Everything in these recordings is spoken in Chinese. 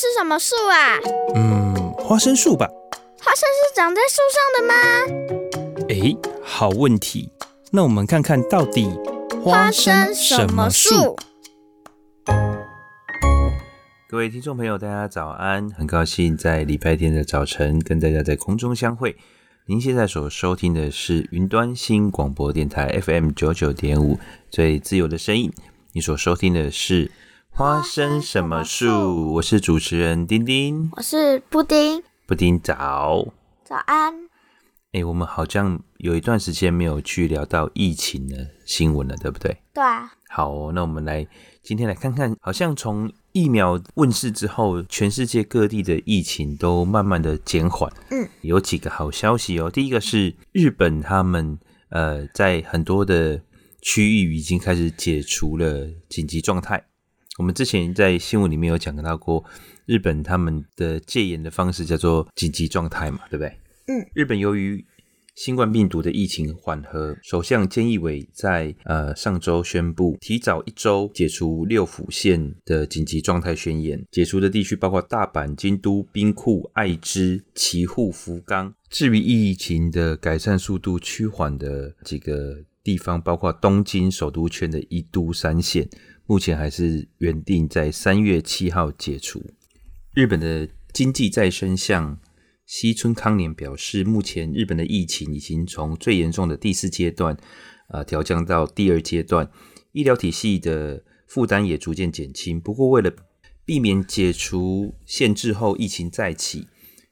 是什么树啊？嗯，花生树吧。花生是长在树上的吗？哎，好问题。那我们看看到底花生什么树？各位听众朋友，大家早安！很高兴在礼拜天的早晨跟大家在空中相会。您现在所收听的是云端新广播电台 FM 九九点五，最自由的声音。你所收听的是花生什么树？我是主持人丁丁，我是布丁。布丁早，早安。哎，我们好像有一段时间没有去聊到疫情的新闻了，对不对？对啊。好哦，那我们来今天来看看，好像从疫苗问世之后，全世界各地的疫情都慢慢的减缓。嗯，有几个好消息哦。第一个是日本，他们呃在很多的区域已经开始解除了紧急状态。我们之前在新闻里面有讲到过，日本他们的戒严的方式叫做紧急状态嘛，对不对？嗯，日本由于新冠病毒的疫情缓和，首相菅义伟在呃上周宣布提早一周解除六府县的紧急状态宣言。解除的地区包括大阪、京都、兵库、爱知、岐阜、福冈。至于疫情的改善速度趋缓的几个地方，包括东京首都圈的一都三县，目前还是原定在三月七号解除。日本的经济再生相。西村康稔表示，目前日本的疫情已经从最严重的第四阶段，呃，调降到第二阶段，医疗体系的负担也逐渐减轻。不过，为了避免解除限制后疫情再起，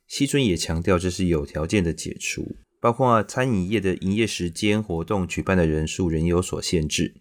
西村也强调这是有条件的解除，包括餐饮业的营业时间、活动举办的人数仍有所限制。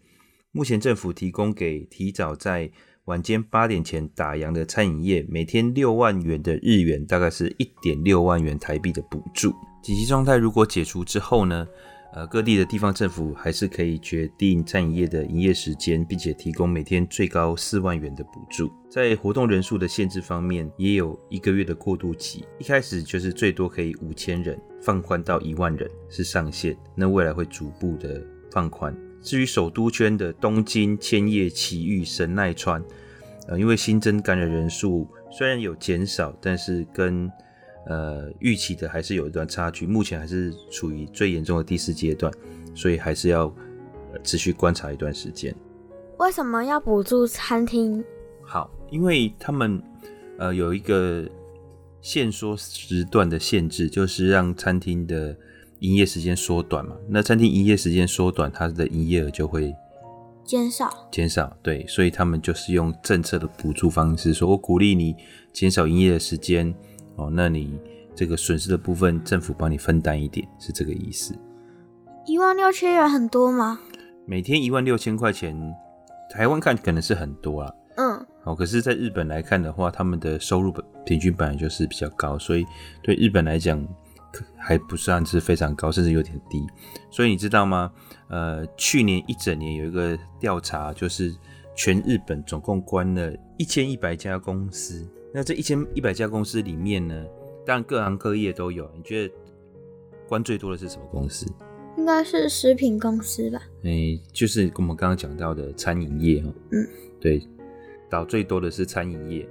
目前政府提供给提早在晚间八点前打烊的餐饮业，每天六万元的日元，大概是一点六万元台币的补助。紧急状态如果解除之后呢，呃，各地的地方政府还是可以决定餐饮业的营业时间，并且提供每天最高四万元的补助。在活动人数的限制方面，也有一个月的过渡期，一开始就是最多可以五千人，放宽到一万人是上限，那未来会逐步的放宽。至于首都圈的东京、千叶、埼玉、神奈川，呃，因为新增感染人数虽然有减少，但是跟呃预期的还是有一段差距。目前还是处于最严重的第四阶段，所以还是要持续观察一段时间。为什么要补助餐厅？好，因为他们呃有一个限缩时段的限制，就是让餐厅的。营业时间缩短嘛，那餐厅营业时间缩短，它的营业额就会减少。减少，对，所以他们就是用政策的补助方式，说我鼓励你减少营业的时间，哦，那你这个损失的部分，政府帮你分担一点，是这个意思。一万六千元很多吗？每天一万六千块钱，台湾看可能是很多啊。嗯。哦，可是，在日本来看的话，他们的收入平均本来就是比较高，所以对日本来讲。还不算是非常高，甚至有点低。所以你知道吗？呃，去年一整年有一个调查，就是全日本总共关了一千一百家公司。那这一千一百家公司里面呢，当然各行各业都有。你觉得关最多的是什么公司？应该是食品公司吧？哎、欸，就是我们刚刚讲到的餐饮业。嗯，对，倒最多的是餐饮业，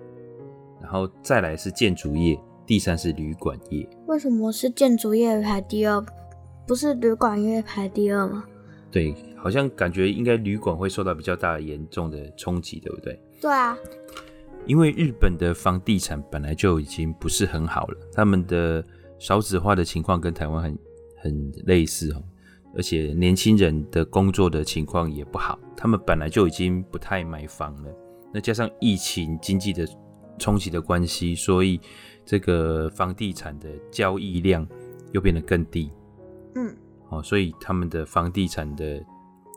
然后再来是建筑业。第三是旅馆业，为什么是建筑业排第二，不是旅馆业排第二吗？对，好像感觉应该旅馆会受到比较大的严重的冲击，对不对？对啊，因为日本的房地产本来就已经不是很好了，他们的少子化的情况跟台湾很很类似哦，而且年轻人的工作的情况也不好，他们本来就已经不太买房了，那加上疫情经济的冲击的关系，所以。这个房地产的交易量又变得更低，嗯，哦，所以他们的房地产的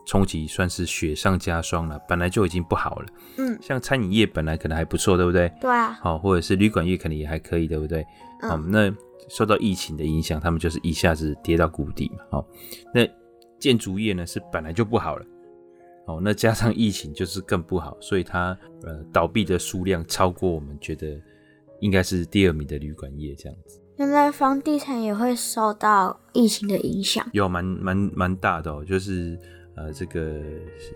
冲击算是雪上加霜了。本来就已经不好了，嗯，像餐饮业本来可能还不错，对不对？对啊，好，或者是旅馆业可能也还可以，对不对？好，嗯，那受到疫情的影响，他们就是一下子跌到谷底嘛。好，那建筑业呢是本来就不好了，哦，那加上疫情就是更不好，所以它呃倒闭的数量超过我们觉得。应该是第二名的旅馆业这样子。现在房地产也会受到疫情的影响，有蛮蛮蛮大的哦，就是呃这个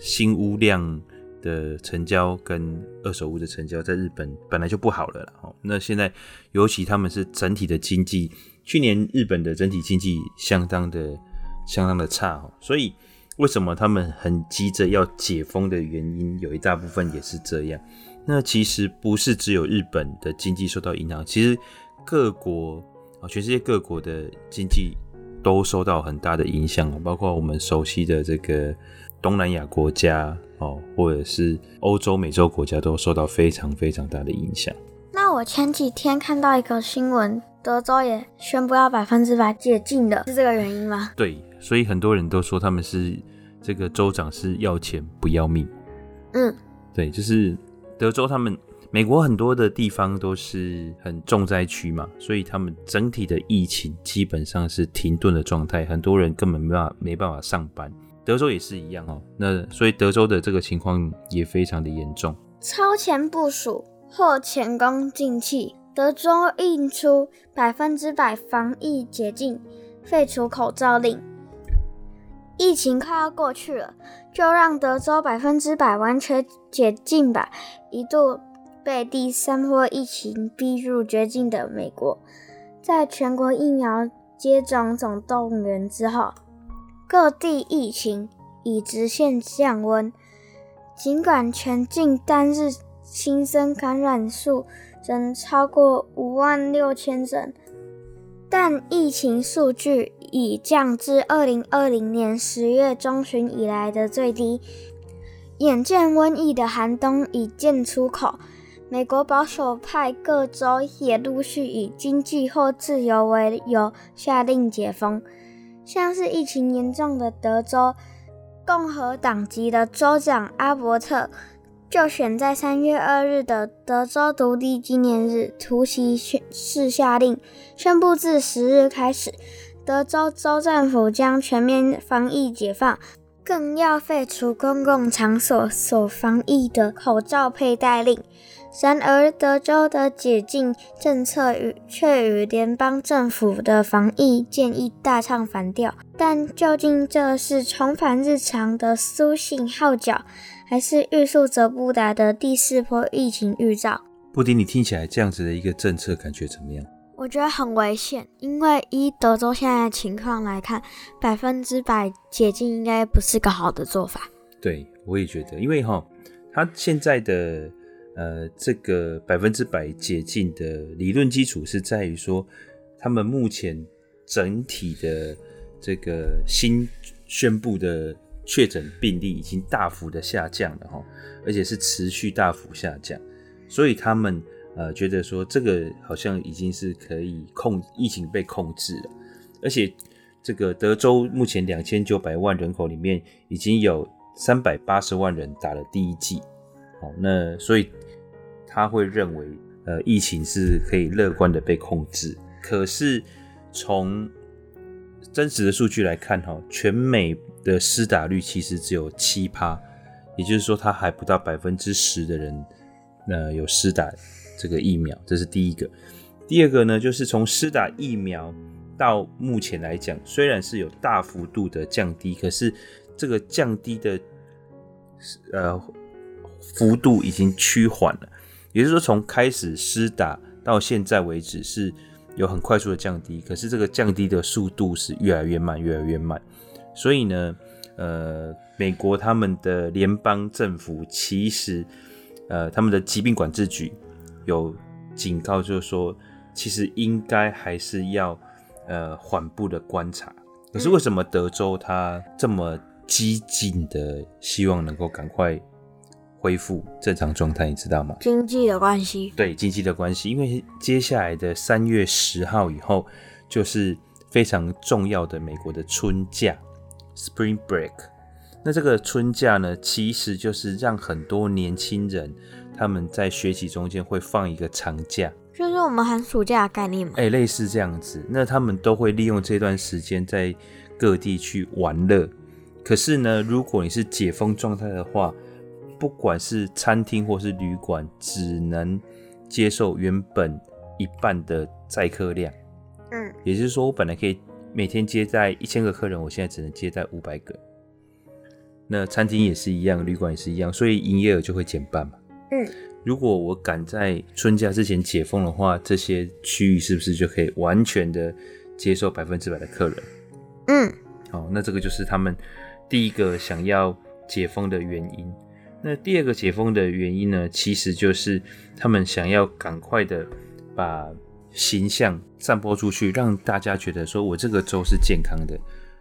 新屋量的成交跟二手屋的成交在日本本来就不好了，然后那现在尤其他们是整体的经济，去年日本的整体经济相当的相当的差，所以为什么他们很急着要解封的原因，有一大部分也是这样。那其实不是只有日本的经济受到影响，其实各国啊，全世界各国的经济都受到很大的影响，包括我们熟悉的这个东南亚国家哦，或者是欧洲、美洲国家都受到非常非常大的影响。那我前几天看到一个新闻，德州也宣布要百分之百解禁的，是这个原因吗？对，所以很多人都说他们是这个州长是要钱不要命。嗯，对，就是。德州，他们美国很多的地方都是很重灾区嘛，所以他们整体的疫情基本上是停顿的状态，很多人根本没办法没办法上班。德州也是一样哦，那所以德州的这个情况也非常的严重。超前部署或前功尽弃，德州印出百分之百防疫解禁，废除口罩令。疫情快要过去了，就让德州百分之百完全解禁吧。一度被第三波疫情逼入绝境的美国，在全国疫苗接种总动员之后，各地疫情已直线降温。尽管全境单日新增感染数仍超过五万六千人。但疫情数据已降至二零二零年十月中旬以来的最低。眼见瘟疫的寒冬已见出口，美国保守派各州也陆续以经济或自由为由下令解封。像是疫情严重的德州，共和党籍的州长阿伯特。就选在三月二日的德州独立纪念日突袭宣誓下令，宣布自十日开始，德州州政府将全面防疫解放，更要废除公共场所所防疫的口罩佩戴令。然而，德州的解禁政策与却与联邦政府的防疫建议大唱反调。但究竟这是重返日常的苏醒号角？还是欲速则不达的第四波疫情预兆。布丁，你听起来这样子的一个政策，感觉怎么样？我觉得很危险，因为依德州现在的情况来看，百分之百解禁应该不是个好的做法。对，我也觉得，因为哈，他现在的呃这个百分之百解禁的理论基础是在于说，他们目前整体的这个新宣布的。确诊病例已经大幅的下降了哈，而且是持续大幅下降，所以他们呃觉得说这个好像已经是可以控疫情被控制了，而且这个德州目前两千九百万人口里面已经有三百八十万人打了第一剂，好，那所以他会认为呃疫情是可以乐观的被控制，可是从真实的数据来看哈，全美。的施打率其实只有七趴，也就是说，它还不到百分之十的人，呃，有施打这个疫苗，这是第一个。第二个呢，就是从施打疫苗到目前来讲，虽然是有大幅度的降低，可是这个降低的呃幅度已经趋缓了。也就是说，从开始施打到现在为止是有很快速的降低，可是这个降低的速度是越来越慢，越来越慢。所以呢，呃，美国他们的联邦政府其实，呃，他们的疾病管制局有警告，就是说，其实应该还是要呃缓步的观察。可是为什么德州它这么激进的希望能够赶快恢复正常状态，你知道吗？经济的关系。对，经济的关系，因为接下来的三月十号以后就是非常重要的美国的春假。Spring Break，那这个春假呢，其实就是让很多年轻人他们在学习中间会放一个长假，就是我们寒暑假的概念嘛。哎、欸，类似这样子，那他们都会利用这段时间在各地去玩乐。可是呢，如果你是解封状态的话，不管是餐厅或是旅馆，只能接受原本一半的载客量。嗯，也就是说，我本来可以。每天接待一千个客人，我现在只能接待五百个。那餐厅也是一样，旅馆也是一样，所以营业额就会减半嘛。嗯，如果我赶在春假之前解封的话，这些区域是不是就可以完全的接受百分之百的客人？嗯，好，那这个就是他们第一个想要解封的原因。那第二个解封的原因呢，其实就是他们想要赶快的把形象散播出去，让大家觉得说我这个州是健康的，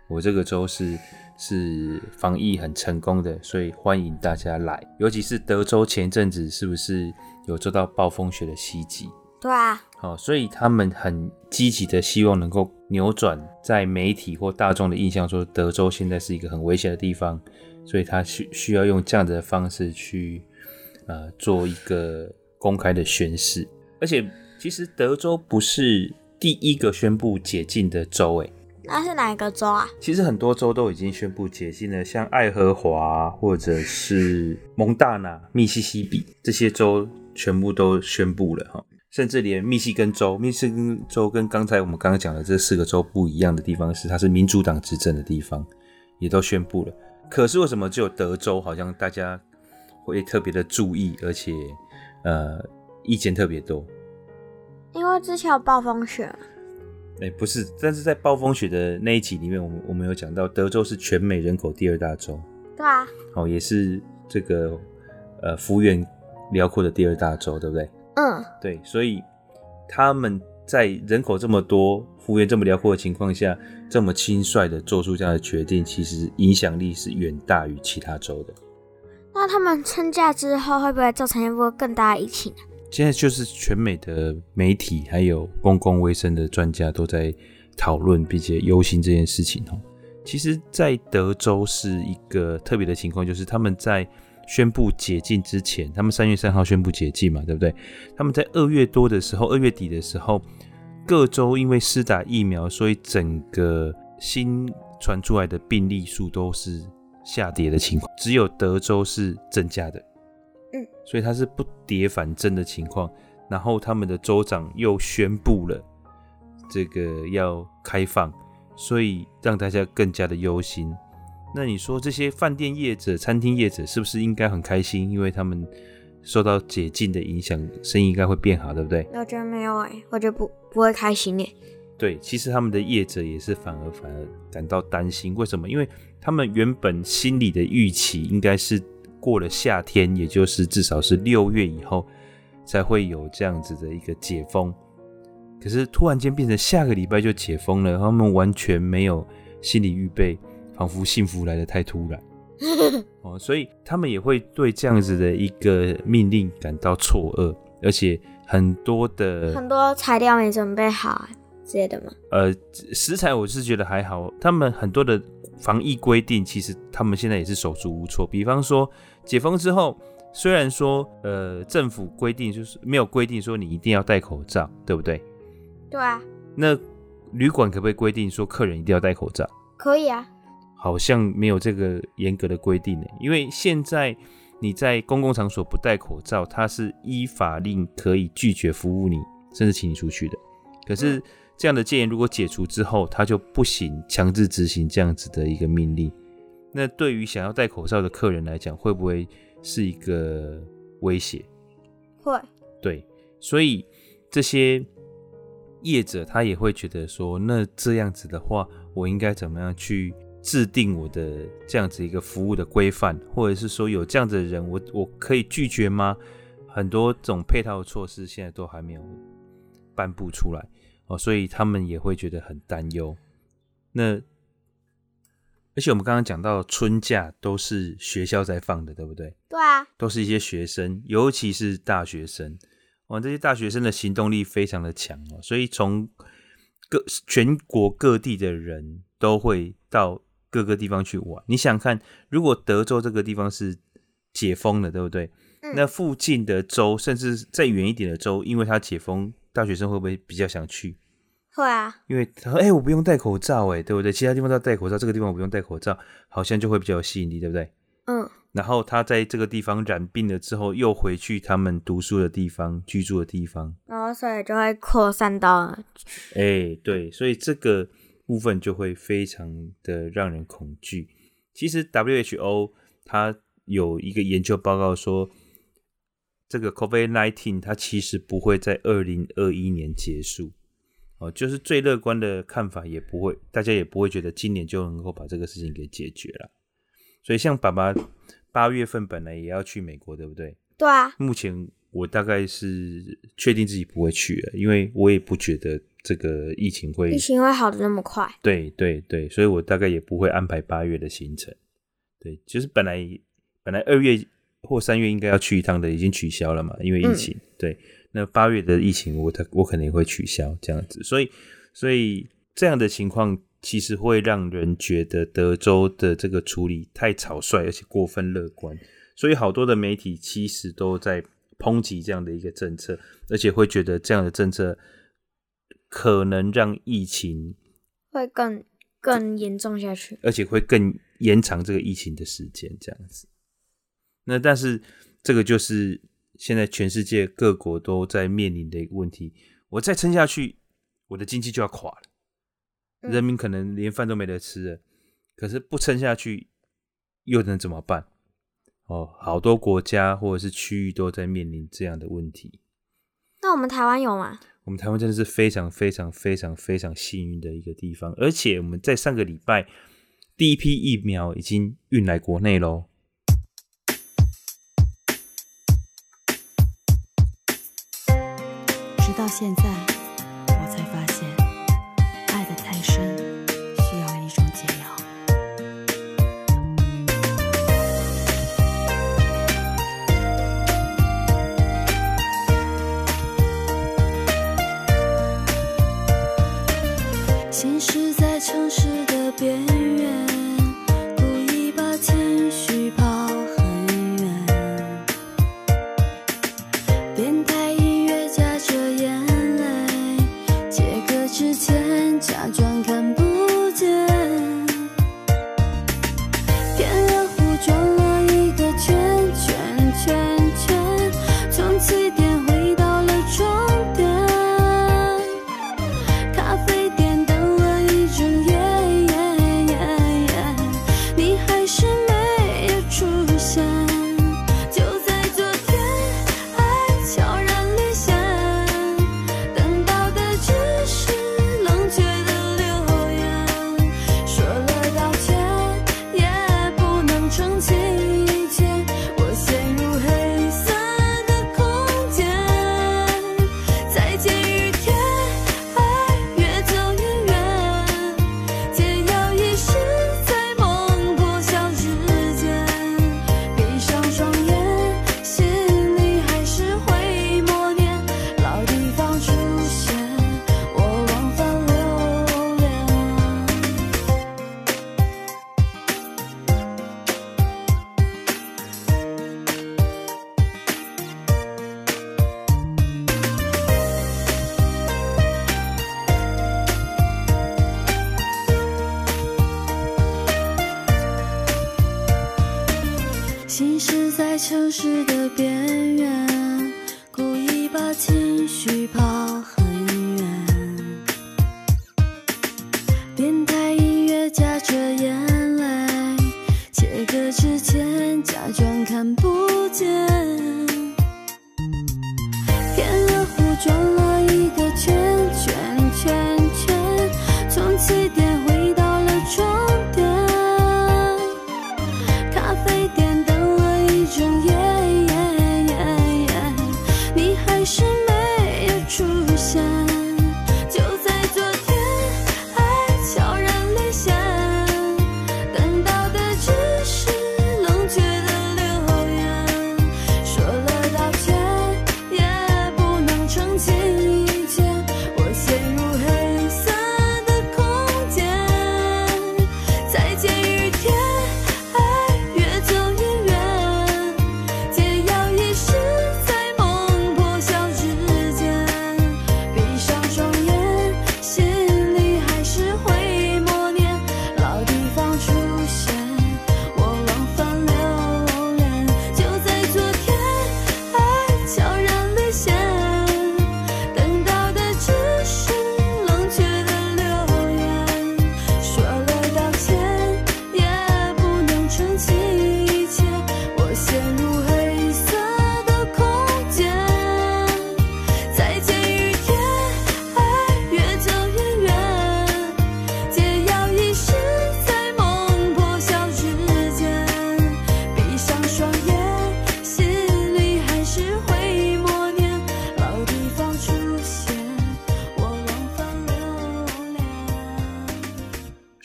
我这个州是。是防疫很成功的，所以欢迎大家来。尤其是德州前阵子是不是有受到暴风雪的袭击？对啊，好，所以他们很积极的希望能够扭转在媒体或大众的印象，说德州现在是一个很危险的地方，所以他需需要用这样子的方式去呃做一个公开的宣誓。而且其实德州不是第一个宣布解禁的州，诶。那是哪一个州啊？其实很多州都已经宣布解禁了，像爱荷华或者是蒙大拿、密西西比这些州全部都宣布了哈。甚至连密西根州，密西根州跟刚才我们刚刚讲的这四个州不一样的地方是，它是民主党执政的地方，也都宣布了。可是为什么只有德州好像大家会特别的注意，而且呃意见特别多？因为之前有暴风雪。哎、欸，不是，但是在暴风雪的那一集里面，我们我们有讲到，德州是全美人口第二大州。对啊。哦，也是这个呃，幅员辽阔的第二大州，对不对？嗯。对，所以他们在人口这么多、幅员这么辽阔的情况下，这么轻率的做出这样的决定，其实影响力是远大于其他州的。那他们春假之后，会不会造成一波更大的疫情？现在就是全美的媒体还有公共卫生的专家都在讨论并且忧心这件事情哦。其实，在德州是一个特别的情况，就是他们在宣布解禁之前，他们三月三号宣布解禁嘛，对不对？他们在二月多的时候，二月底的时候，各州因为施打疫苗，所以整个新传出来的病例数都是下跌的情况，只有德州是增加的。嗯，所以它是不跌反增的情况，然后他们的州长又宣布了这个要开放，所以让大家更加的忧心。那你说这些饭店业者、餐厅业者是不是应该很开心？因为他们受到解禁的影响，生意应该会变好，对不对？我觉得没有哎、欸，我觉得不不会开心耶。对，其实他们的业者也是反而反而感到担心。为什么？因为他们原本心里的预期应该是。过了夏天，也就是至少是六月以后，才会有这样子的一个解封。可是突然间变成下个礼拜就解封了，他们完全没有心理预备，仿佛幸福来得太突然 哦，所以他们也会对这样子的一个命令感到错愕，而且很多的很多材料没准备好之类的吗？呃，食材我是觉得还好，他们很多的防疫规定，其实他们现在也是手足无措，比方说。解封之后，虽然说呃政府规定就是没有规定说你一定要戴口罩，对不对？对啊。那旅馆可不可以规定说客人一定要戴口罩？可以啊。好像没有这个严格的规定呢，因为现在你在公共场所不戴口罩，它是依法令可以拒绝服务你，甚至请你出去的。可是这样的戒严如果解除之后，它就不行强制执行这样子的一个命令。那对于想要戴口罩的客人来讲，会不会是一个威胁？会。对，所以这些业者他也会觉得说，那这样子的话，我应该怎么样去制定我的这样子一个服务的规范，或者是说有这样子的人，我我可以拒绝吗？很多这种配套的措施现在都还没有颁布出来哦，所以他们也会觉得很担忧。那。而且我们刚刚讲到春假都是学校在放的，对不对？对啊，都是一些学生，尤其是大学生，哇，这些大学生的行动力非常的强哦，所以从各全国各地的人都会到各个地方去玩。你想看，如果德州这个地方是解封了，对不对？嗯。那附近的州，甚至再远一点的州，因为它解封，大学生会不会比较想去？会啊，因为他说：“哎、欸，我不用戴口罩，哎，对不对？其他地方都要戴口罩，这个地方我不用戴口罩，好像就会比较有吸引力，对不对？”嗯。然后他在这个地方染病了之后，又回去他们读书的地方、居住的地方，然后所以就会扩散到。哎、欸，对，所以这个部分就会非常的让人恐惧。其实 WHO 它有一个研究报告说，这个 COVID-19 它其实不会在二零二一年结束哦，就是最乐观的看法也不会，大家也不会觉得今年就能够把这个事情给解决了。所以像爸爸八月份本来也要去美国，对不对？对啊。目前我大概是确定自己不会去了，因为我也不觉得这个疫情会疫情会好的那么快。对对对，所以我大概也不会安排八月的行程。对，就是本来本来二月或三月应该要去一趟的，已经取消了嘛，因为疫情。嗯、对，那八月的疫情我他我可能也会取消这样子，所以所以这样的情况。其实会让人觉得德州的这个处理太草率，而且过分乐观，所以好多的媒体其实都在抨击这样的一个政策，而且会觉得这样的政策可能让疫情会更更严重下去，而且会更延长这个疫情的时间，这样子。那但是这个就是现在全世界各国都在面临的一个问题，我再撑下去，我的经济就要垮了。人民可能连饭都没得吃了，可是不撑下去又能怎么办？哦，好多国家或者是区域都在面临这样的问题。那我们台湾有吗？我们台湾真的是非常非常非常非常幸运的一个地方，而且我们在上个礼拜第一批疫苗已经运来国内喽。到现在。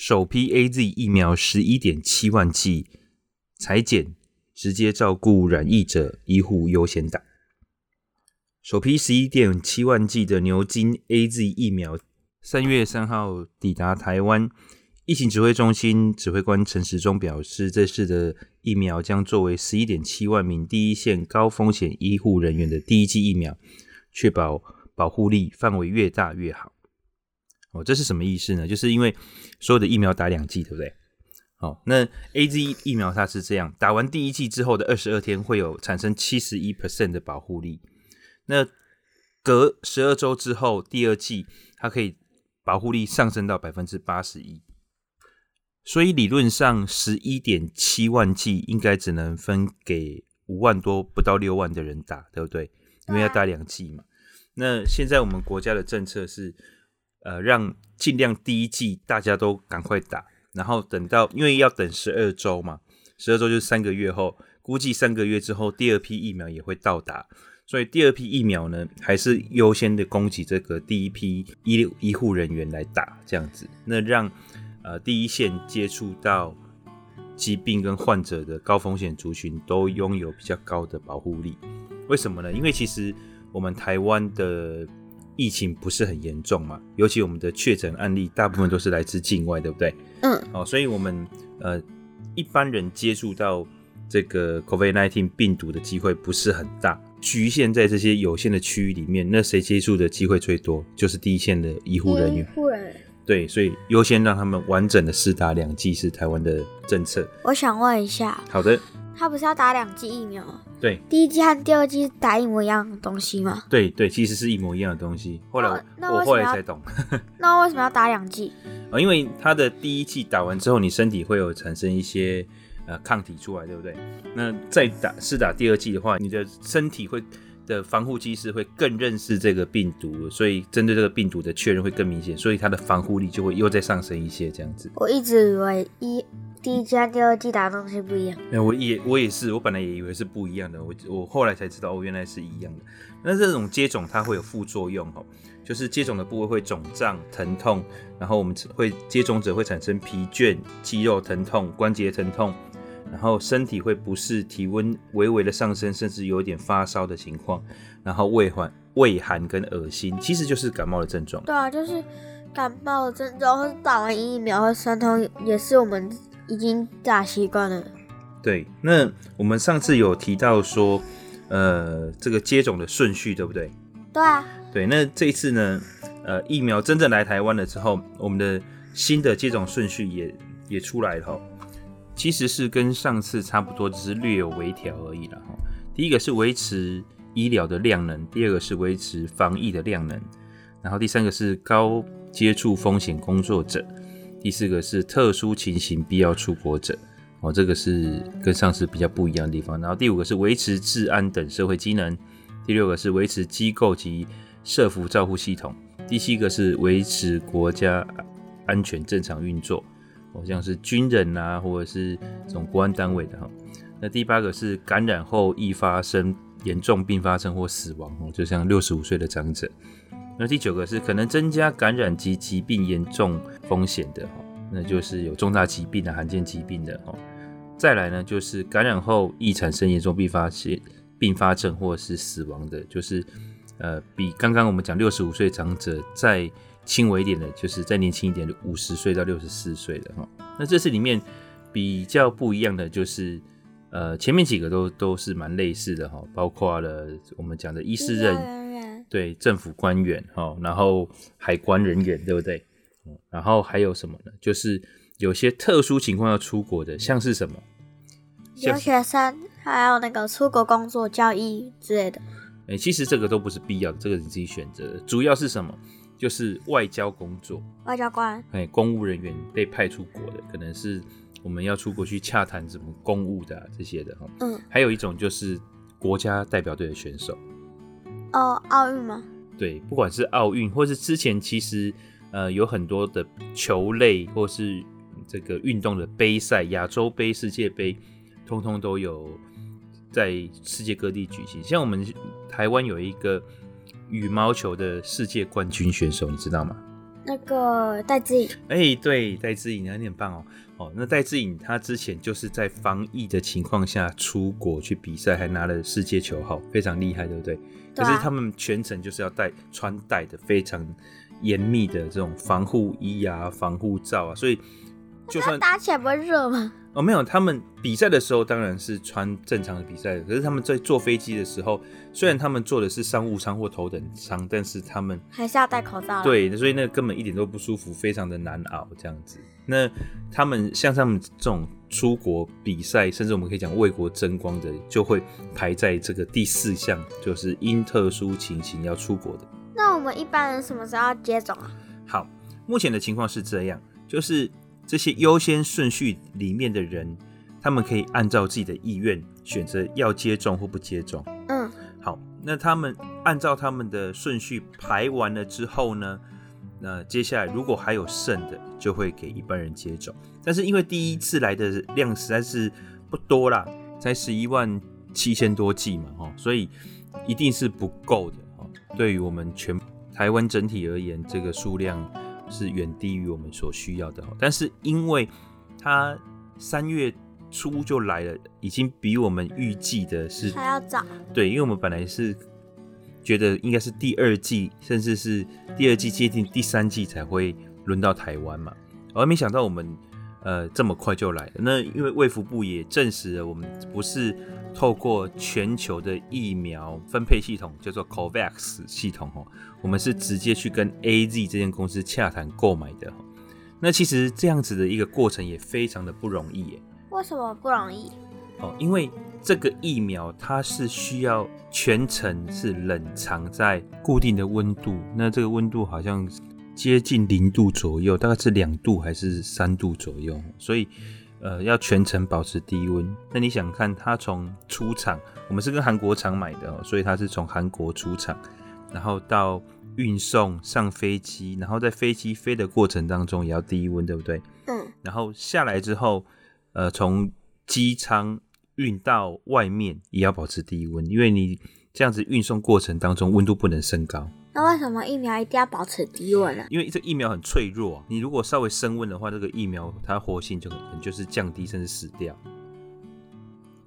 首批 AZ 疫苗十一点七万剂，裁剪直接照顾染疫者，医护优先打。首批十一点七万剂的牛津 AZ 疫苗，三月三号抵达台湾。疫情指挥中心指挥官陈时中表示，这次的疫苗将作为十一点七万名第一线高风险医护人员的第一剂疫苗，确保保护力范围越大越好。哦，这是什么意思呢？就是因为所有的疫苗打两剂，对不对？好，那 AZ 疫苗它是这样，打完第一剂之后的二十二天会有产生七十一 percent 的保护力，那隔十二周之后，第二剂它可以保护力上升到百分之八十一，所以理论上十一点七万剂应该只能分给五万多不到六万的人打，对不对？因为要打两剂嘛。那现在我们国家的政策是。呃，让尽量第一剂大家都赶快打，然后等到因为要等十二周嘛，十二周就是三个月后，估计三个月之后第二批疫苗也会到达，所以第二批疫苗呢，还是优先的供给这个第一批医医护人员来打，这样子，那让呃第一线接触到疾病跟患者的高风险族群都拥有比较高的保护力。为什么呢？因为其实我们台湾的。疫情不是很严重嘛，尤其我们的确诊案例大部分都是来自境外，对不对？嗯。哦，所以我们呃一般人接触到这个 COVID-19 病毒的机会不是很大，局限在这些有限的区域里面。那谁接触的机会最多？就是第一线的医护人员。医护人员。对，所以优先让他们完整的施打两剂是台湾的政策。我想问一下。好的。他不是要打两剂疫苗吗？对，第一剂和第二剂打一模一样的东西吗？对对，其实是一模一样的东西。后来我，我后来才懂。那为什么要打两剂？啊，因为他的第一剂打完之后，你身体会有产生一些呃抗体出来，对不对？那再打试打第二剂的话，你的身体会的防护机制会更认识这个病毒，所以针对这个病毒的确认会更明显，所以它的防护力就会又再上升一些，这样子。我一直以为一。第一剂、第二季打的东西不一样。哎，我也我也是，我本来也以为是不一样的，我我后来才知道，哦，原来是一样的。那这种接种它会有副作用哦，就是接种的部位会肿胀、疼痛，然后我们会接种者会产生疲倦、肌肉疼痛、关节疼痛，然后身体会不适、体温微微的上升，甚至有点发烧的情况，然后胃寒、胃寒跟恶心，其实就是感冒的症状。对啊，就是感冒的症状，或是打完疫苗会酸痛，也是我们。已经打习惯了。对，那我们上次有提到说，呃，这个接种的顺序对不对？对啊。对，那这一次呢，呃，疫苗真正来台湾了之后，我们的新的接种顺序也也出来了哈。其实是跟上次差不多，只是略有微调而已了哈。第一个是维持医疗的量能，第二个是维持防疫的量能，然后第三个是高接触风险工作者。第四个是特殊情形必要出国者，哦，这个是跟上次比较不一样的地方。然后第五个是维持治安等社会机能，第六个是维持机构及社福照护系统，第七个是维持国家安全正常运作，哦，像是军人啊，或者是这种国安单位的哈。那第八个是感染后易发生严重并发症或死亡，哦，就像六十五岁的长者。那第九个是可能增加感染及疾病严重风险的哈，那就是有重大疾病的、罕见疾病的哈。再来呢，就是感染后易产生严重并发性并发症或者是死亡的，就是呃比刚刚我们讲六十五岁长者再轻微一点的，就是再年轻一点的五十岁到六十四岁的哈。那这次里面比较不一样的就是，呃前面几个都都是蛮类似的哈，包括了我们讲的医师人。对，政府官员哈，然后海关人员，对不对？然后还有什么呢？就是有些特殊情况要出国的，像是什么？留学生，还有那个出国工作、交易之类的。哎，其实这个都不是必要的，这个你自己选择的。主要是什么？就是外交工作，外交官，哎，公务人员被派出国的，可能是我们要出国去洽谈什么公务的、啊、这些的哈。嗯，还有一种就是国家代表队的选手。哦，奥运吗？对，不管是奥运，或是之前其实呃有很多的球类，或是这个运动的杯赛，亚洲杯、世界杯，通通都有在世界各地举行。像我们台湾有一个羽毛球的世界冠军选手，你知道吗？那个戴志颖，哎、欸，对，戴志颖，你很棒哦。哦，那戴志颖他之前就是在防疫的情况下出国去比赛，还拿了世界球号，非常厉害，对不对？对啊、可是他们全程就是要戴穿戴的非常严密的这种防护衣啊、防护罩啊，所以就算打起来不会热吗？哦，没有，他们比赛的时候当然是穿正常的比赛的，可是他们在坐飞机的时候，虽然他们坐的是商务舱或头等舱，但是他们还是要戴口罩。对，所以那根本一点都不舒服，非常的难熬这样子。那他们像他们这种出国比赛，甚至我们可以讲为国争光的，就会排在这个第四项，就是因特殊情形要出国的。那我们一般人什么时候要接种啊？好，目前的情况是这样，就是。这些优先顺序里面的人，他们可以按照自己的意愿选择要接种或不接种。嗯，好，那他们按照他们的顺序排完了之后呢，那接下来如果还有剩的，就会给一般人接种。但是因为第一次来的量实在是不多啦，才十一万七千多剂嘛，哈，所以一定是不够的。哈，对于我们全台湾整体而言，这个数量。是远低于我们所需要的，但是因为它三月初就来了，已经比我们预计的是还要早。对，因为我们本来是觉得应该是第二季，甚至是第二季接近第三季才会轮到台湾嘛，而没想到我们呃这么快就来了。那因为卫福部也证实了，我们不是。透过全球的疫苗分配系统，叫做 COVAX 系统哦，我们是直接去跟 AZ 这间公司洽谈购买的。那其实这样子的一个过程也非常的不容易耶。为什么不容易？哦，因为这个疫苗它是需要全程是冷藏在固定的温度，那这个温度好像接近零度左右，大概是两度还是三度左右，所以。呃，要全程保持低温。那你想看它从出厂，我们是跟韩国厂买的喔，所以它是从韩国出厂，然后到运送上飞机，然后在飞机飞的过程当中也要低温，对不对？嗯。然后下来之后，呃，从机舱运到外面也要保持低温，因为你这样子运送过程当中温度不能升高。那为什么疫苗一定要保持低温呢？因为这疫苗很脆弱，你如果稍微升温的话，这个疫苗它活性就可能就是降低，甚至死掉。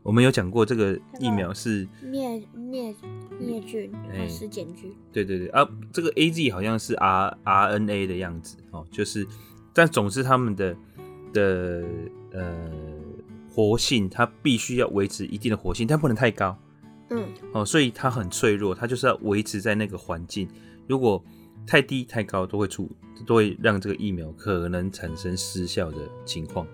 我们有讲过，这个疫苗是灭灭灭菌，还是减菌？对对对啊，这个 AZ 好像是 R RNA 的样子哦，就是，但总之他们的的呃活性，它必须要维持一定的活性，但不能太高。嗯，哦，所以它很脆弱，它就是要维持在那个环境。如果太低太高，都会出，都会让这个疫苗可能产生失效的情况。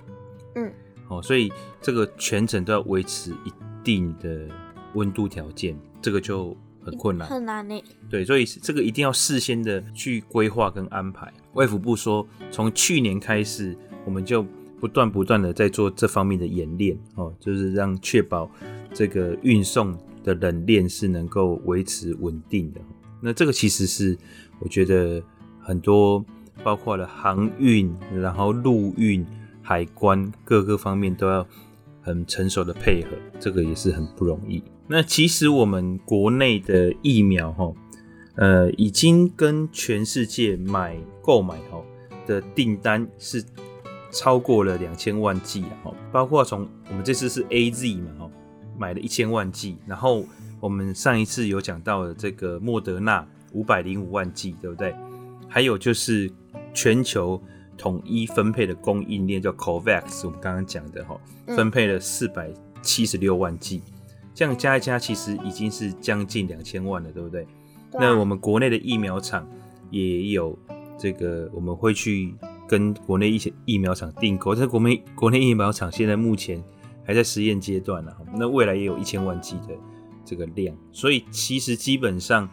嗯，哦，所以这个全程都要维持一定的温度条件，这个就很困难，很难呢。对，所以这个一定要事先的去规划跟安排。卫福部说，从去年开始，我们就不断不断的在做这方面的演练，哦，就是让确保这个运送。的冷链是能够维持稳定的，那这个其实是我觉得很多包括了航运，然后陆运、海关各个方面都要很成熟的配合，这个也是很不容易。那其实我们国内的疫苗哈，呃，已经跟全世界买购买哈的订单是超过了两千万剂了哈，包括从我们这次是 AZ 嘛哈。买了一千万剂，然后我们上一次有讲到的这个莫德纳五百零五万剂，对不对？还有就是全球统一分配的供应链叫 COVAX，我们刚刚讲的哈，分配了四百七十六万剂，这样加一加，其实已经是将近两千万了，对不对？对啊。那我们国内的疫苗厂也有这个，我们会去跟国内一些疫苗厂订购，在国内国内疫苗厂现在目前。还在实验阶段呢，那未来也有一千万剂的这个量，所以其实基本上，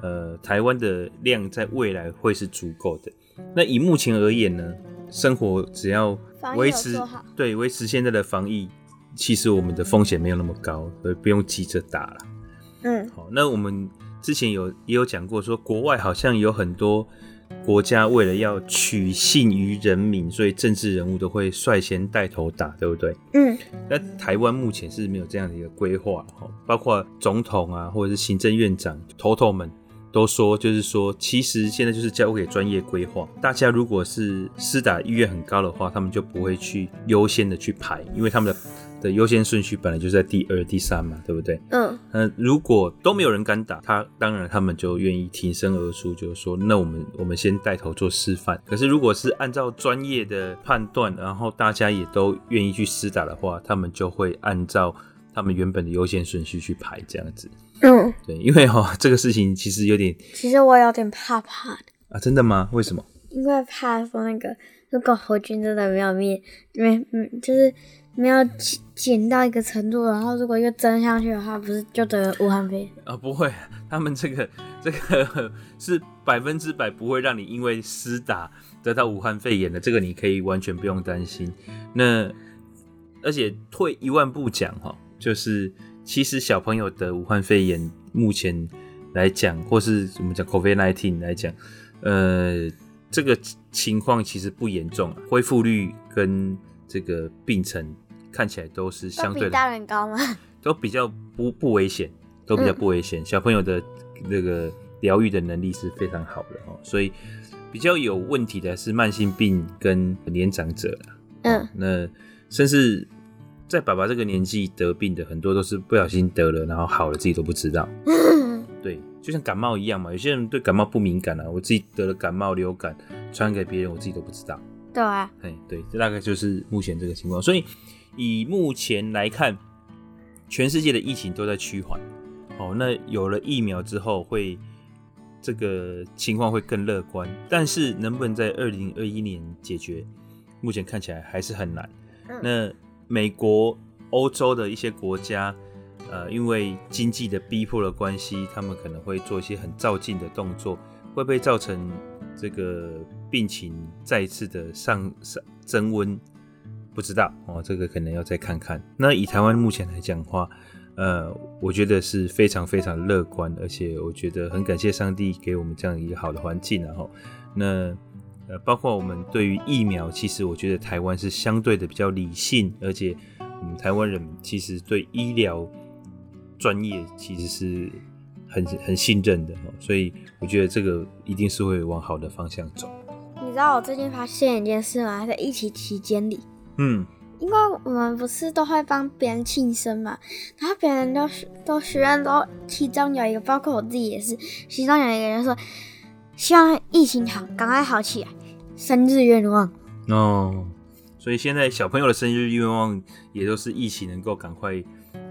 呃，台湾的量在未来会是足够的。那以目前而言呢，生活只要维持对维持现在的防疫，其实我们的风险没有那么高，所以不用急着打了。嗯，好，那我们之前有也有讲过，说国外好像有很多。国家为了要取信于人民，所以政治人物都会率先带头打，对不对？嗯。那台湾目前是没有这样的一个规划，哈，包括总统啊，或者是行政院长头头们都说，就是说，其实现在就是交给专业规划。大家如果是施打意愿很高的话，他们就不会去优先的去排，因为他们的的优先顺序本来就是在第二、第三嘛，对不对？嗯。那如果都没有人敢打，他当然他们就愿意挺身而出，就是说，那我们我们先带头做示范。可是如果是按照专业的判断，然后大家也都愿意去施打的话，他们就会按照他们原本的优先顺序去排，这样子。嗯，对，因为哈、喔，这个事情其实有点，其实我有点怕怕的啊，真的吗？为什么？因为怕说那个，如果侯军真的没有灭，没嗯，就是没有减减到一个程度，然后如果又增上去的话，不是就得武汉肺炎啊？不会，他们这个 这个是百分之百不会让你因为施打得到武汉肺炎的，这个你可以完全不用担心。那而且退一万步讲哈，就是。其实小朋友的武汉肺炎，目前来讲，或是我们讲 COVID-19 来讲，呃，这个情况其实不严重，恢复率跟这个病程看起来都是相对的。大人高吗？都比较不不危险，都比较不危险。嗯、小朋友的那个疗愈的能力是非常好的哦，所以比较有问题的是慢性病跟年长者。嗯，那甚至。在爸爸这个年纪得病的很多都是不小心得了，然后好了自己都不知道。嗯 对，就像感冒一样嘛，有些人对感冒不敏感啊，我自己得了感冒流感，传给别人我自己都不知道。对啊，哎，对，这大概就是目前这个情况。所以以目前来看，全世界的疫情都在趋缓。哦，那有了疫苗之后，会这个情况会更乐观。但是能不能在二零二一年解决，目前看起来还是很难。那美国、欧洲的一些国家，呃，因为经济的逼迫的关系，他们可能会做一些很躁进的动作，会不会造成这个病情再次的上上增温？不知道哦，这个可能要再看看。那以台湾目前来讲的话，呃，我觉得是非常非常乐观，而且我觉得很感谢上帝给我们这样一个好的环境，然后那。呃，包括我们对于疫苗，其实我觉得台湾是相对的比较理性，而且我们台湾人其实对医疗专业其实是很很信任的，所以我觉得这个一定是会往好的方向走。你知道我最近发现一件事吗？在疫情期间里，嗯，因为我们不是都会帮别人庆生嘛，然后别人都都许愿，都其中有一个，包括我自己也是，其中有一个人说。希望疫情好，赶快好起来。生日愿望哦，所以现在小朋友的生日愿望也都是疫情能够赶快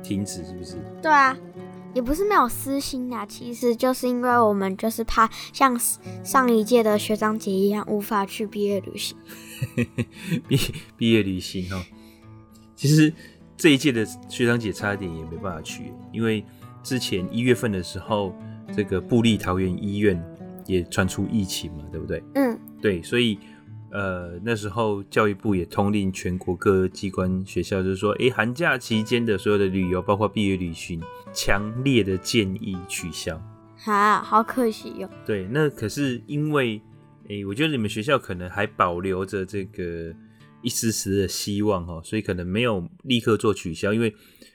停止，是不是？对啊，也不是没有私心啊，其实就是因为我们就是怕像上一届的学长姐一样无法去毕业旅行。毕毕业旅行哦，其实这一届的学长姐差一点也没办法去，因为之前一月份的时候，这个布利桃园医院。也传出疫情嘛，对不对？嗯，对，所以呃那时候教育部也通令全国各机关学校，就是说，哎，寒假期间的所有的旅游，包括毕业旅行，强烈的建议取消。啊，好可惜哟。对，那可是因为，哎，我觉得你们学校可能还保留着这个一丝丝的希望哦，所以可能没有立刻做取消，因为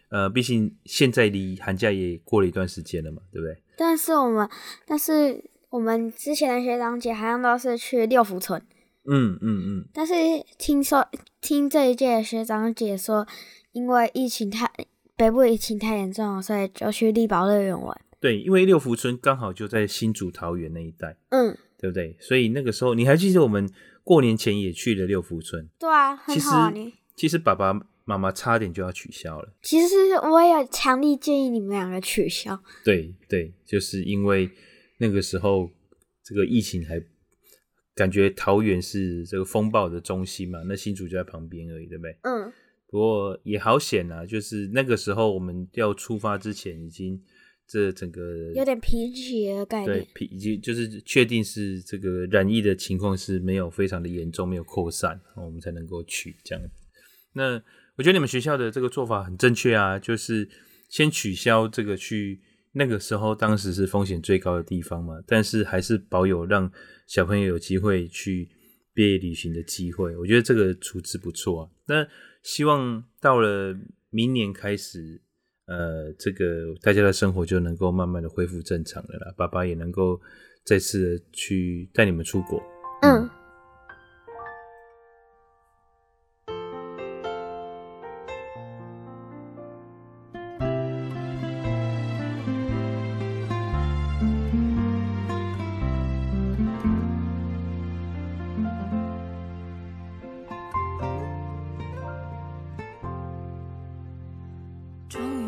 呃，毕竟现在离寒假也过了一段时间了嘛，对不对？但是我们，但是。我们之前的学长姐好像都是去六福村，嗯嗯嗯。嗯，但是听说听这一届的学长姐说，因为疫情太北部疫情太严重了，所以就去丽宝乐园玩。对，因为六福村刚好就在新竹桃园那一带，嗯，对不对？所以那个时候你还记得我们过年前也去了六福村？对啊，很好啊。你其实爸爸妈妈差点就要取消了。其实我也强烈建议你们两个取消。对对，就是因为。那个时候，这个疫情还感觉桃园是这个风暴的中心嘛，那新竹就在旁边而已，对不对？嗯。不过也好险啊，就是那个时候我们要出发之前，已经这整个有点平息的概念，对，已经就是确定是这个染疫的情况是没有非常的严重，没有扩散，我们才能够去这样。那我觉得你们学校的这个做法很正确啊，就是先取消这个去。那个时候，当时是风险最高的地方嘛，但是还是保有让小朋友有机会去毕业旅行的机会。我觉得这个处置不错啊。那希望到了明年开始，呃，这个大家的生活就能够慢慢的恢复正常了啦。爸爸也能够再次的去带你们出国。嗯。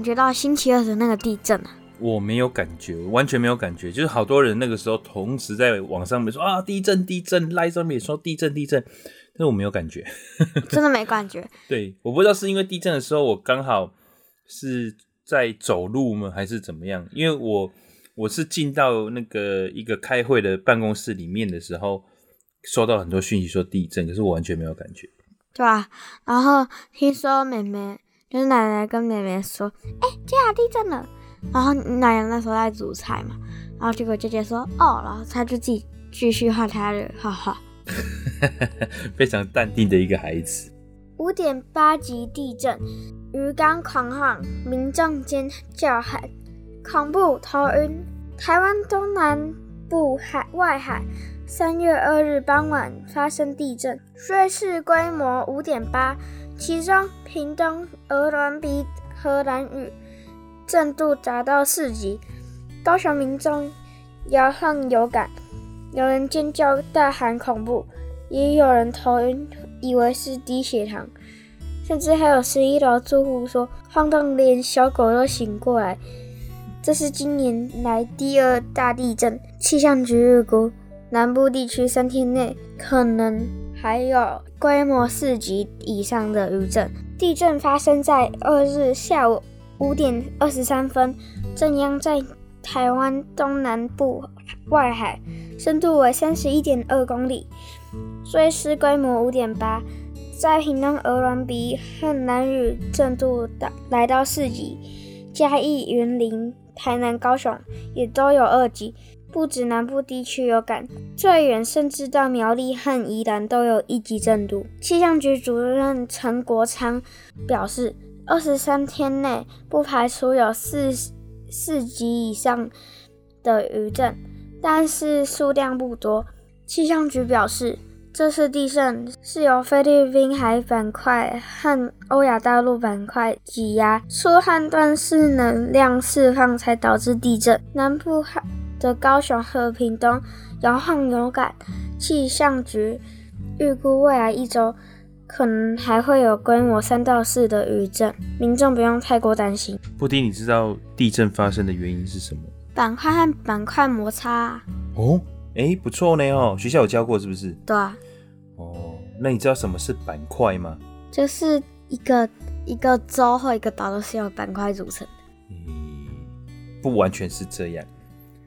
感觉到星期二的那个地震啊？我没有感觉，完全没有感觉。就是好多人那个时候同时在网上面说啊，地震地震，赖上面也说地震地震，但是我没有感觉，真的没感觉。对，我不知道是因为地震的时候我刚好是在走路吗，还是怎么样？因为我我是进到那个一个开会的办公室里面的时候，收到很多讯息说地震，可是我完全没有感觉。对啊，然后听说妹妹。就是奶奶跟妹妹说：“哎、欸，姐啊，地震了。”然后奶奶那时候在煮菜嘛，然后结果姐姐说：“哦。”然后她就自己继续画她的，哈哈。非常淡定的一个孩子。五点八级地震，鱼缸狂晃，民众尖叫喊，恐怖头晕。台湾东南部海外海，三月二日傍晚发生地震，芮氏规模五点八。其中，屏东鹅銮鼻和兰语震度达到四级，高雄民众摇晃有感。有人尖叫大喊恐怖，也有人头晕，以为是低血糖，甚至还有十一楼住户说晃动连小狗都醒过来。这是今年来第二大地震，气象局预估南部地区三天内可能还有规模四级以上的余震。地震发生在二日下午五点二十三分，震央在台湾东南部外海。深度为三十一点二公里，蕎师规模五点八，在屏东鹅銮鼻和南屿震度达来到四级，嘉义、云林、台南、高雄也都有二级，不止南部地区有感，最远甚至到苗栗和宜兰都有一级震度。气象局主任陈国昌表示，二十三天内不排除有四四级以上的余震。但是数量不多。气象局表示，这次地震是由菲律宾海板块和欧亚大陆板块挤压，出和断式能量释放才导致地震。南部海的高雄和平东摇晃有感。气象局预估未来一周可能还会有规模三到四的余震，民众不用太过担心。布丁，你知道地震发生的原因是什么？板块和板块摩擦、啊、哦，哎、欸，不错呢哦，学校有教过是不是？对啊。哦，那你知道什么是板块吗？就是一个一个洲或一个岛都是由板块组成的。嗯，不完全是这样。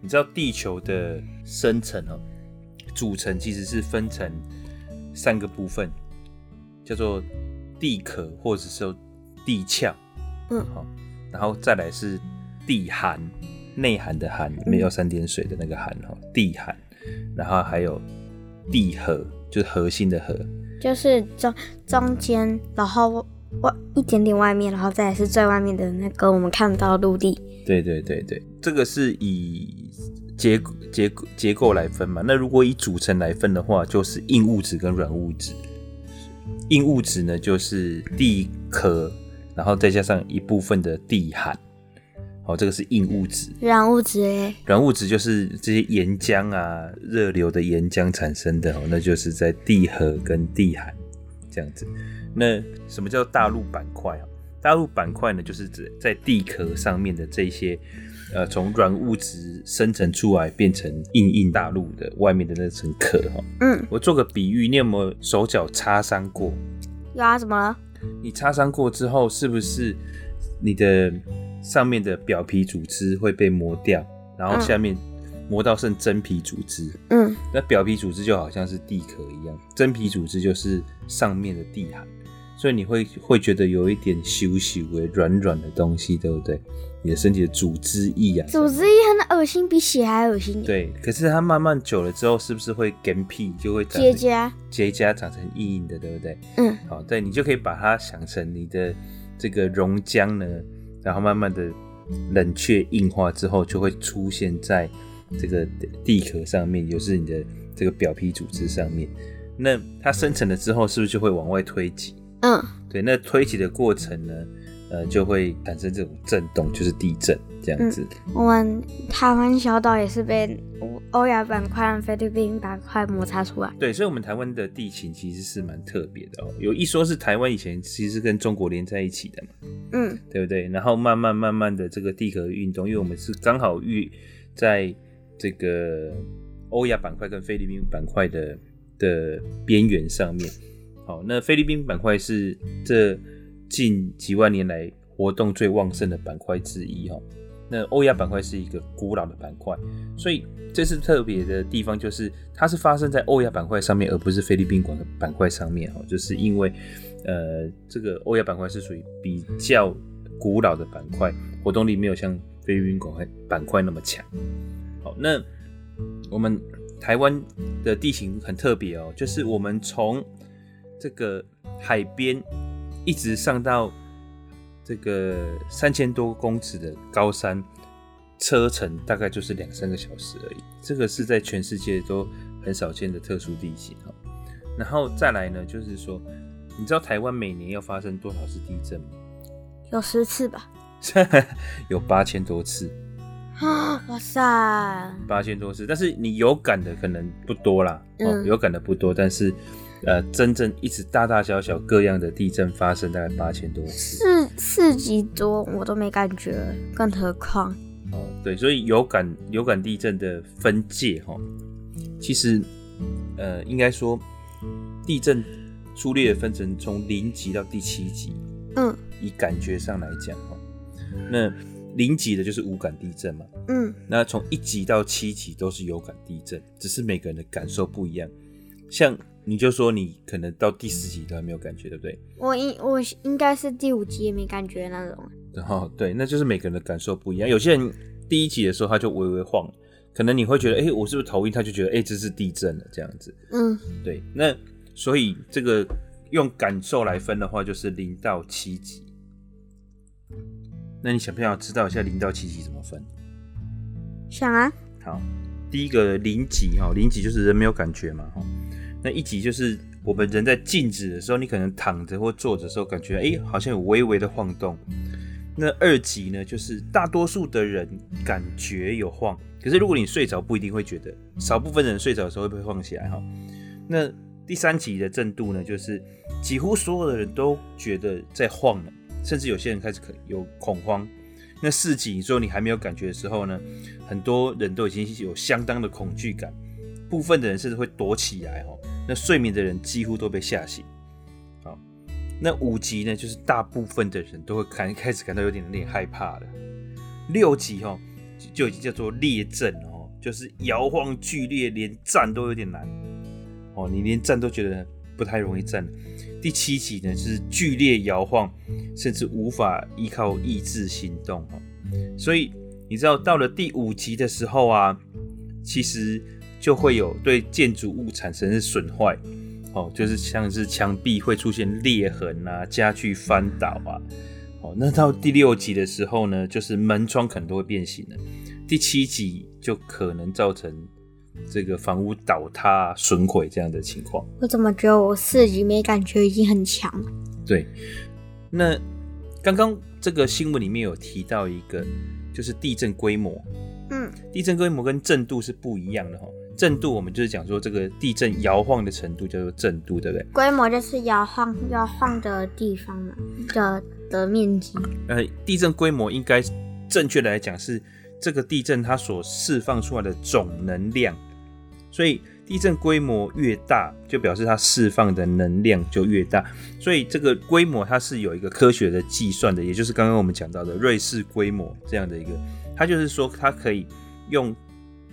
你知道地球的生成哦，组成其实是分成三个部分，叫做地壳或者是地壳，嗯，好，然后再来是地寒。内涵的涵，没有三点水的那个涵哈，地涵，然后还有地核，就是核心的核，就是中中间，然后外一点点外面，然后再来是最外面的那个我们看不到陆地。对对对对，这个是以结结结构来分嘛。那如果以组成来分的话，就是硬物质跟软物质。硬物质呢，就是地壳，然后再加上一部分的地涵。好，这个是硬物质。软物质诶，软物质就是这些岩浆啊，热流的岩浆产生的哦，那就是在地核跟地函这样子。那什么叫大陆板块啊？大陆板块呢，就是指在地壳上面的这些，呃，从软物质生成出来变成硬硬大陆的外面的那层壳哈。嗯，我做个比喻，你有没有手脚擦伤过？有啊，怎么了？你擦伤过之后，是不是你的？上面的表皮组织会被磨掉，然后下面磨到剩真皮组织。嗯，那表皮组织就好像是地壳一样，真皮组织就是上面的地函，所以你会会觉得有一点羞羞的软软的东西，对不对？你的身体的组织液啊，组织液很恶心，比血还恶心。对，可是它慢慢久了之后，是不是会干皮，就会结痂？结痂长成硬硬的，对不对？嗯，好，对，你就可以把它想成你的这个溶浆呢。然后慢慢的冷却硬化之后，就会出现在这个地壳上面，就是你的这个表皮组织上面。那它生成了之后，是不是就会往外推挤？嗯，对。那推挤的过程呢，呃，就会产生这种震动，就是地震这样子。嗯、我们台湾小岛也是被欧亚板块和菲律宾板块摩擦出来。对，所以，我们台湾的地形其实是蛮特别的哦。有一说是台湾以前其实是跟中国连在一起的嘛，嗯，对不对？然后慢慢慢慢的这个地壳运动，因为我们是刚好遇在这个欧亚板块跟菲律宾板块的的边缘上面。好，那菲律宾板块是这近几万年来活动最旺盛的板块之一哈。那欧亚板块是一个古老的板块，所以这次特别的地方就是它是发生在欧亚板块上面，而不是菲律宾板板块上面哦。就是因为，呃，这个欧亚板块是属于比较古老的板块，活动力没有像菲律宾板块板块那么强。好，那我们台湾的地形很特别哦，就是我们从这个海边一直上到。这个三千多公尺的高山，车程大概就是两三个小时而已。这个是在全世界都很少见的特殊地形哈。然后再来呢，就是说，你知道台湾每年要发生多少次地震吗？有十次吧。有八千多次。啊，哇塞，八千多次。但是你有感的可能不多啦，哦，嗯有感的不多，但是呃，真正一直大大小小各样的地震发生，大概八千多次。四四级多我都没感觉，更何况哦，对，所以有感有感地震的分界哈，其实呃，应该说地震粗略分成从零级到第七级。嗯以感觉上来讲哈，那零级的就是无感地震嘛，嗯那从一级到七级都是有感地震，只是每个人的感受不一样。像你就说你可能到第四集都还没有感觉，对不对？我应我应该是第五集也没感觉那种。然 后对，那就是每个人的感受不一样。有些人第一集的时候他就微微晃，可能你会觉得，哎、欸，我是不是头晕？他就觉得，哎、欸，这是地震了，这样子。嗯，对，那所以这个用感受来分的话，就是零到七级。那你想不想知道一下零到七级怎么分？想啊，好，第一个零级哈，零级就是人没有感觉嘛哈。那一级就是我们人在静止的时候，你可能躺着或坐着的时候，感觉哎、好像有微微的晃动。那二级呢，就是大多数的人感觉有晃，可是如果你睡着不一定会觉得，少部分人睡着的时候会不会晃起来哈。那第三级的震度呢，就是几乎所有的人都觉得在晃了。甚至有些人开始可有恐慌。那四级，你说你还没有感觉的时候呢，很多人都已经有相当的恐惧感，部分的人甚至会躲起来哦。那睡眠的人几乎都被吓醒。好，那五级呢，就是大部分的人都会开开始感到有点有点害怕了。六级哦，就已经叫做烈震哦，就是摇晃剧烈，连站都有点难哦，你连站都觉得不太容易站。第七级呢，就是剧烈摇晃，甚至无法依靠意志行动哦。所以你知道，到了第五级的时候啊，其实就会有对建筑物产生损坏，哦，就是像是墙壁会出现裂痕啊，家具翻倒啊。哦，那到第六集的时候呢，就是门窗可能都会变形了。第七集就可能造成。这个房屋倒塌、损毁这样的情况，我怎么觉得我四集没感觉已经很强了？对，那刚刚这个新闻里面有提到一个，就是地震规模。嗯，地震规模跟震度是不一样的哈。震度我们就是讲说这个地震摇晃的程度叫做震度，对不对？规模就是摇晃摇晃的地方嘛，的的面积。呃，地震规模应该正确的来讲是。这个地震它所释放出来的总能量，所以地震规模越大，就表示它释放的能量就越大。所以这个规模它是有一个科学的计算的，也就是刚刚我们讲到的瑞士规模这样的一个，它就是说它可以用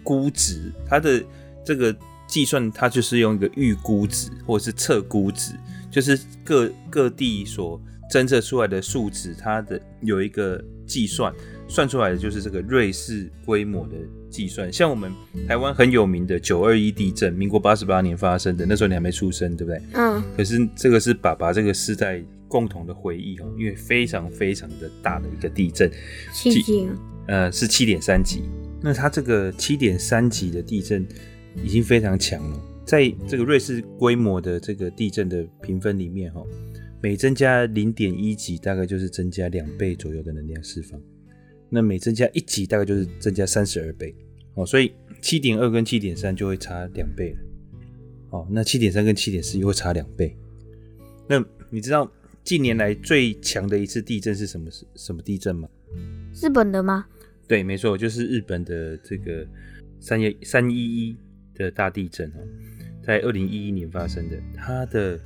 估值，它的这个计算它就是用一个预估值或者是测估值，就是各各地所侦测出来的数值，它的有一个计算。算出来的就是这个瑞士规模的计算，像我们台湾很有名的九二一地震，民国八十八年发生的，那时候你还没出生，对不对？嗯。可是这个是爸爸这个世代共同的回忆哦，因为非常非常的大的一个地震，七级，呃，是七点三级。那它这个七点三级的地震已经非常强了，在这个瑞士规模的这个地震的评分里面哈，每增加零点一级，大概就是增加两倍左右的能量释放。那每增加一级，大概就是增加三十二倍，哦，所以七点二跟七点三就会差两倍了，哦，那七点三跟七点四又会差两倍。那你知道近年来最强的一次地震是什么？是什么地震吗？日本的吗？对，没错，就是日本的这个三月三一一的大地震哦，在二零一一年发生的，它的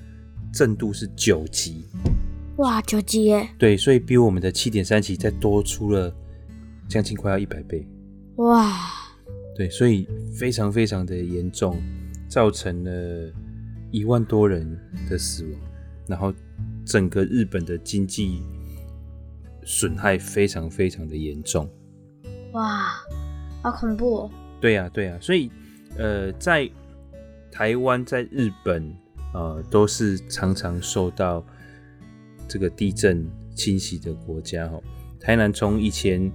震度是九级。哇，九级耶！对，所以比我们的七点三级再多出了。将近快要一百倍，哇！对，所以非常非常的严重，造成了一万多人的死亡，然后整个日本的经济损害非常非常的严重。哇，好恐怖！对呀，对呀，所以呃，在台湾、在日本，呃，都是常常受到这个地震侵袭的国家。哈，台南从以前。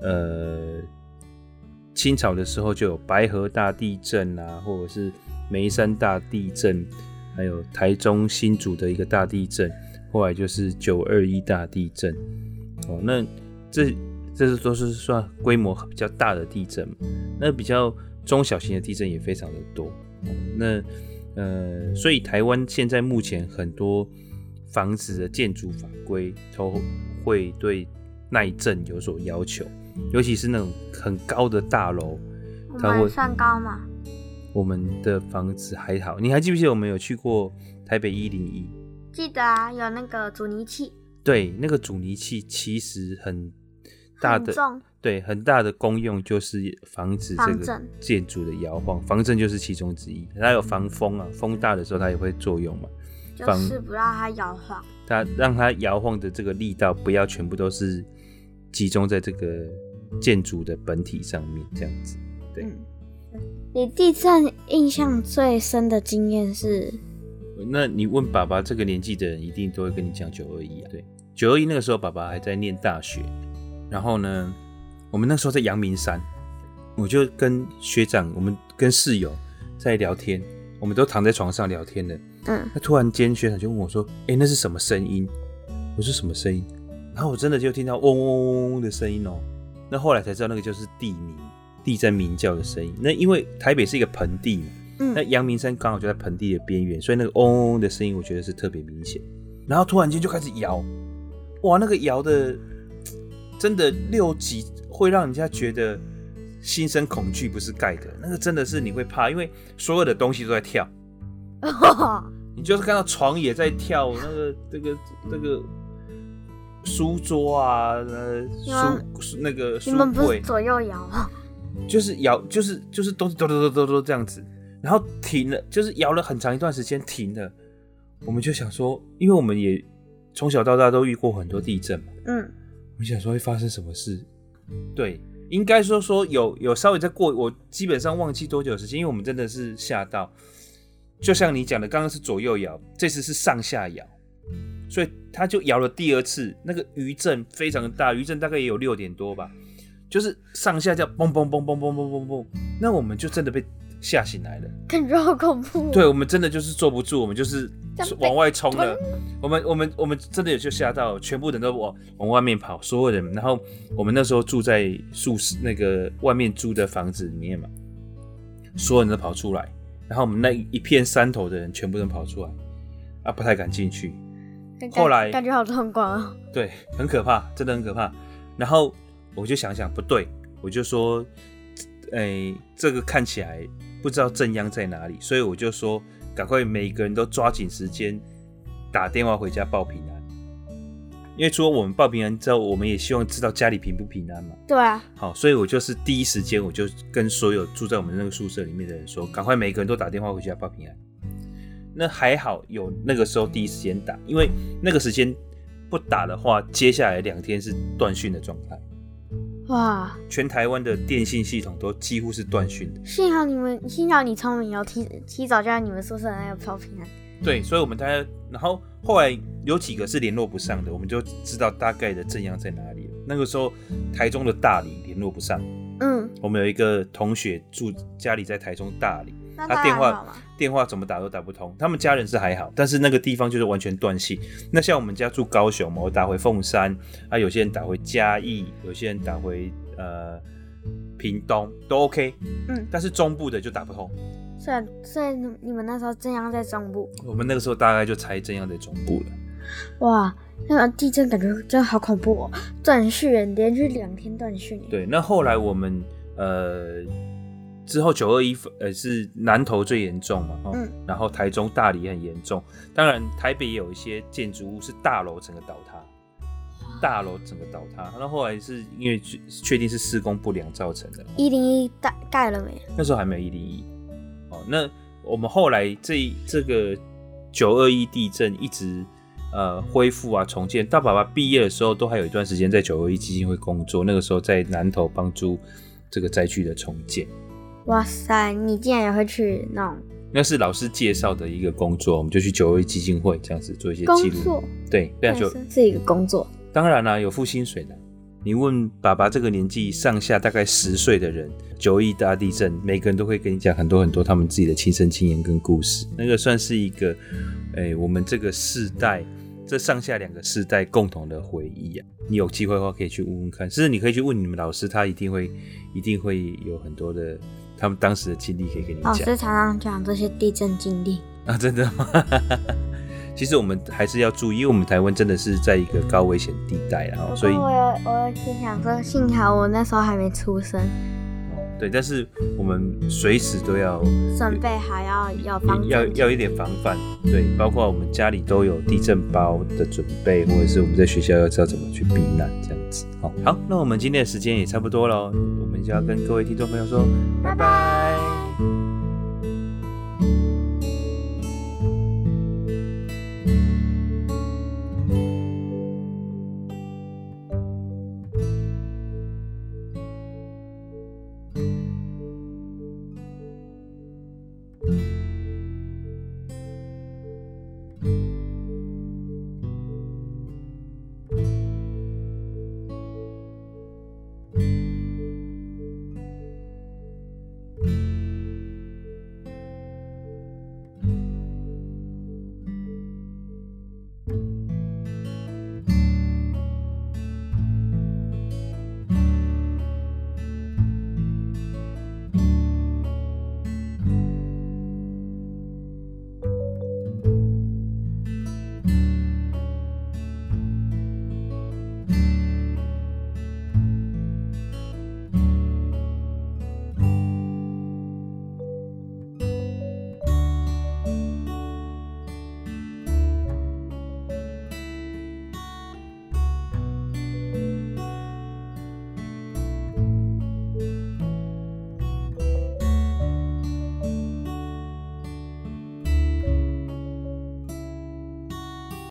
呃，清朝的时候就有白河大地震啊，或者是眉山大地震，还有台中新竹的一个大地震，后来就是九二一大地震。哦，那这这是都是算规模比较大的地震。那比较中小型的地震也非常的多。那呃，所以台湾现在目前很多房子的建筑法规都会对耐震有所要求，尤其是那种很高的大楼，它会算高吗？我们的房子还好，你还记不记得我们有去过台北一零一？记得啊，有那个阻尼器。对，那个阻尼器其实很大的，很。对，很大的功用就是防止这个建筑的摇晃，防震就是其中之一。它有防风啊，风大的时候它也会作用嘛，就是不让它摇晃。它让它摇晃的这个力道不要全部都是集中在这个建筑的本体上面，这样子。对。嗯，你地震印象最深的经验是？那你问爸爸这个年纪的人，一定都会跟你讲九二一啊。对，九二一那个时候，爸爸还在念大学。然后呢，我们那时候在阳明山，我就跟学长，我们跟室友在聊天，我们都躺在床上聊天的。嗯。那突然间，学长就问我说：“哎，那是什么声音？”我说：“什么声音？”然后我真的就听到嗡嗡嗡嗡的声音哦。那后来才知道，那个就是地鸣，地在鸣叫的声音。那因为台北是一个盆地嘛。嗯、那阳明山刚好就在盆地的边缘，所以那个嗡嗡嗡的声音，我觉得是特别明显。然后突然间就开始摇，哇，那个摇的真的六级，会让人家觉得心生恐惧，不是盖的。那个真的是你会怕，因为所有的东西都在跳。你就是看到床也在跳，那个这个这个书桌啊，呃，书那个书柜左右摇，就是摇，就是就是东西都都都都都这样子。然后停了，就是摇了很长一段时间停了，我们就想说，因为我们也从小到大都遇过很多地震嘛，嗯，我想说会发生什么事？对，应该说说有有稍微再过，我基本上忘记多久时间，因为我们真的是吓到，就像你讲的，刚刚是左右摇，这次是上下摇，所以他就摇了第二次，那个余震非常大，余震大概也有六点多吧，就是上下叫嘣嘣嘣嘣嘣嘣嘣嘣，那我们就真的被。吓醒来了，感觉好恐怖。对，我们真的就是坐不住，我们就是往外冲了。我们我们我们真的也就吓到，全部人都往往外面跑，所有人。然后我们那时候住在宿舍那个外面租的房子里面嘛，所有人都跑出来。然后我们那一片山头的人全部都跑出来，啊，不太敢进去。后来感觉好壮观啊。对，很可怕，真的很可怕。然后我就想想不对，我就说，哎、欸，这个看起来。不知道正央在哪里，所以我就说，赶快每个人都抓紧时间打电话回家报平安。因为除了我们报平安之后，我们也希望知道家里平不平安嘛。对啊。好，所以我就是第一时间我就跟所有住在我们那个宿舍里面的人说，赶快每个人都打电话回家报平安。那还好有那个时候第一时间打，因为那个时间不打的话，接下来两天是断讯的状态。哇！全台湾的电信系统都几乎是断讯的。幸好你们，幸好你聪明，哦提提早就在你们宿舍那个报平安。对，所以我们大家，然后后来有几个是联络不上的，我们就知道大概的正央在哪里。那个时候，台中的大理联络不上。嗯。我们有一个同学住家里在台中大里。他电话电话怎么打都打不通，他们家人是还好，但是那个地方就是完全断线。那像我们家住高雄嘛，我打回凤山，啊，有些人打回嘉义，有些人打回呃屏东都 OK，嗯，但是中部的就打不通。所以所以你们那时候正央在中部？我们那个时候大概就猜正央在中部了。哇，那个地震感觉真的好恐怖哦，断讯连续两天断讯。对，那后来我们呃。之后九二一呃是南投最严重嘛，嗯，然后台中大里也很严重，当然台北也有一些建筑物是大楼整个倒塌，大楼整个倒塌，那后来是因为确定是施工不良造成的。一零一盖盖了没？那时候还没有一零一，哦，那我们后来这这个九二一地震一直呃恢复啊重建，大爸爸毕业的时候都还有一段时间在九二一基金会工作，那个时候在南投帮助这个灾区的重建。哇塞，你竟然也会去弄？那是老师介绍的一个工作，我们就去九位基金会这样子做一些记录。工作？对，对啊，就是一个工作。当然啦、啊，有付薪水的。你问爸爸这个年纪上下大概十岁的人，九二一大地震，每个人都会跟你讲很多很多他们自己的亲身经验跟故事。那个算是一个，哎、欸，我们这个世代这上下两个世代共同的回忆啊。你有机会的话可以去问问看，甚至你可以去问你们老师，他一定会一定会有很多的他们当时的经历可以跟你讲。老师常常讲这些地震经历啊，真的吗？其实我们还是要注意，因为我们台湾真的是在一个高危险地带然后，所以我有我有点想说，幸好我那时候还没出生。对，但是我们随时都要准备还要要防要要一点防范，对，包括我们家里都有地震包的准备，或者是我们在学校要知道怎么去避难这样子。好，好，那我们今天的时间也差不多了，我们就要跟各位听众朋友说拜拜。